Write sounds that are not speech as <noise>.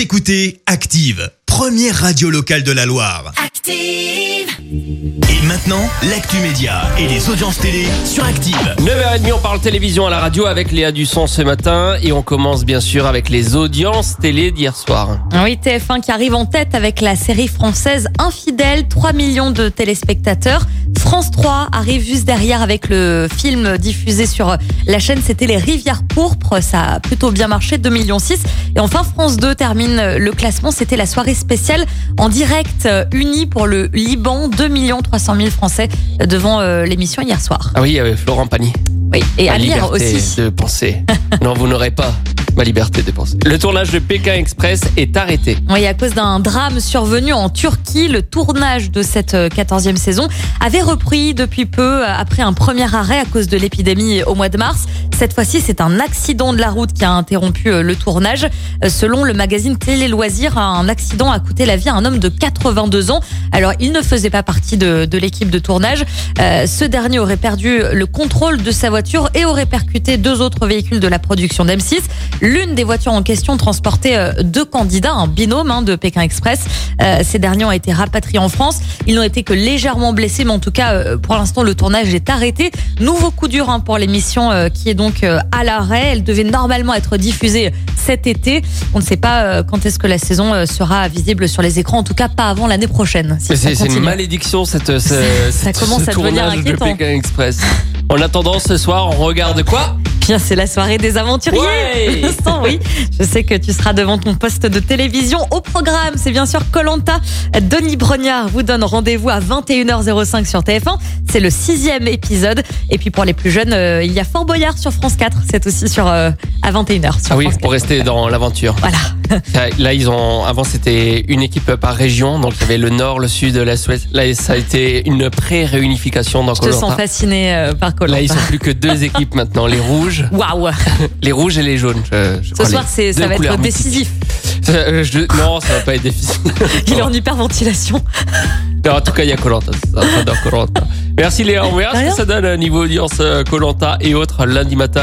Vous écoutez Active, première radio locale de la Loire. Active. Et maintenant, l'actu média et les audiences télé sur Active. 9h30, on parle télévision à la radio avec Léa Dusson ce matin et on commence bien sûr avec les audiences télé d'hier soir. Oui, TF1 qui arrive en tête avec la série française Infidèle, 3 millions de téléspectateurs. France 3 arrive juste derrière avec le film diffusé sur la chaîne, c'était Les Rivières Pourpres, ça a plutôt bien marché, 2 millions 6. Et enfin France 2 termine le classement, c'était la soirée spéciale en direct euh, unie pour le Liban, 2 millions 300 000 Français devant euh, l'émission hier soir. Ah oui, avec Florent Pagny. Oui, et lire liberté aussi. de penser. <laughs> non, vous n'aurez pas liberté de penser. Le tournage de Pékin Express est arrêté. Oui, à cause d'un drame survenu en Turquie, le tournage de cette euh, 14e saison avait repris depuis peu euh, après un premier arrêt à cause de l'épidémie au mois de mars. Cette fois-ci, c'est un accident de la route qui a interrompu euh, le tournage. Euh, Selon le magazine Télé Loisirs, un accident a coûté la vie à un homme de 82 ans. Alors, il ne faisait pas partie de, l'équipe de tournage. Euh, ce dernier aurait perdu le contrôle de sa voiture et aurait percuté deux autres véhicules de la production d'M6. L'une des voitures en question transportait deux candidats, un binôme hein, de Pékin Express. Ces derniers ont été rapatriés en France. Ils n'ont été que légèrement blessés, mais en tout cas, pour l'instant, le tournage est arrêté. Nouveau coup dur hein, pour l'émission qui est donc euh, à l'arrêt. Elle devait normalement être diffusée cet été. On ne sait pas euh, quand est-ce que la saison euh, sera visible sur les écrans, en tout cas pas avant l'année prochaine. si ça C'est une malédiction cette, <laughs> ce, Ça cette- commence ce à devenir tournage de inquiétant. Pékin Express. En attendant, ce soir, on regarde quoi? Bien, c'est la soirée des aventuriers. Ouais. Vincent, oui. Je sais que tu seras devant ton poste de télévision. Au programme, c'est bien sûr Colanta. Denis Brognard vous donne rendez-vous à 21h05 sur TF1. C'est le sixième épisode. Et puis pour les plus jeunes, euh, il y a Fort Boyard sur France 4. C'est aussi sur euh, à 21h sur Ah oui, France pour 4. rester dans l'aventure. Voilà. <laughs> Là, ils ont. Avant, c'était une équipe par région, donc il y avait le nord, le sud, l'est, l'ouest. Là, ça a été une pré-réunification dans Je te sens fasciné euh, par Là, ils sont plus que deux <laughs> équipes maintenant, les rouges, Waouh. <laughs> les rouges et les jaunes. Je, je Ce soir, c'est ça va être mythiques. décisif. Euh, je- non, ça va pas être difficile. Il est en hyperventilation. Non, en tout cas, il y a Colanta. J'adore Colanta. Merci Léa. On verra ce que ça donne euh, niveau audience Colanta et autres lundi matin.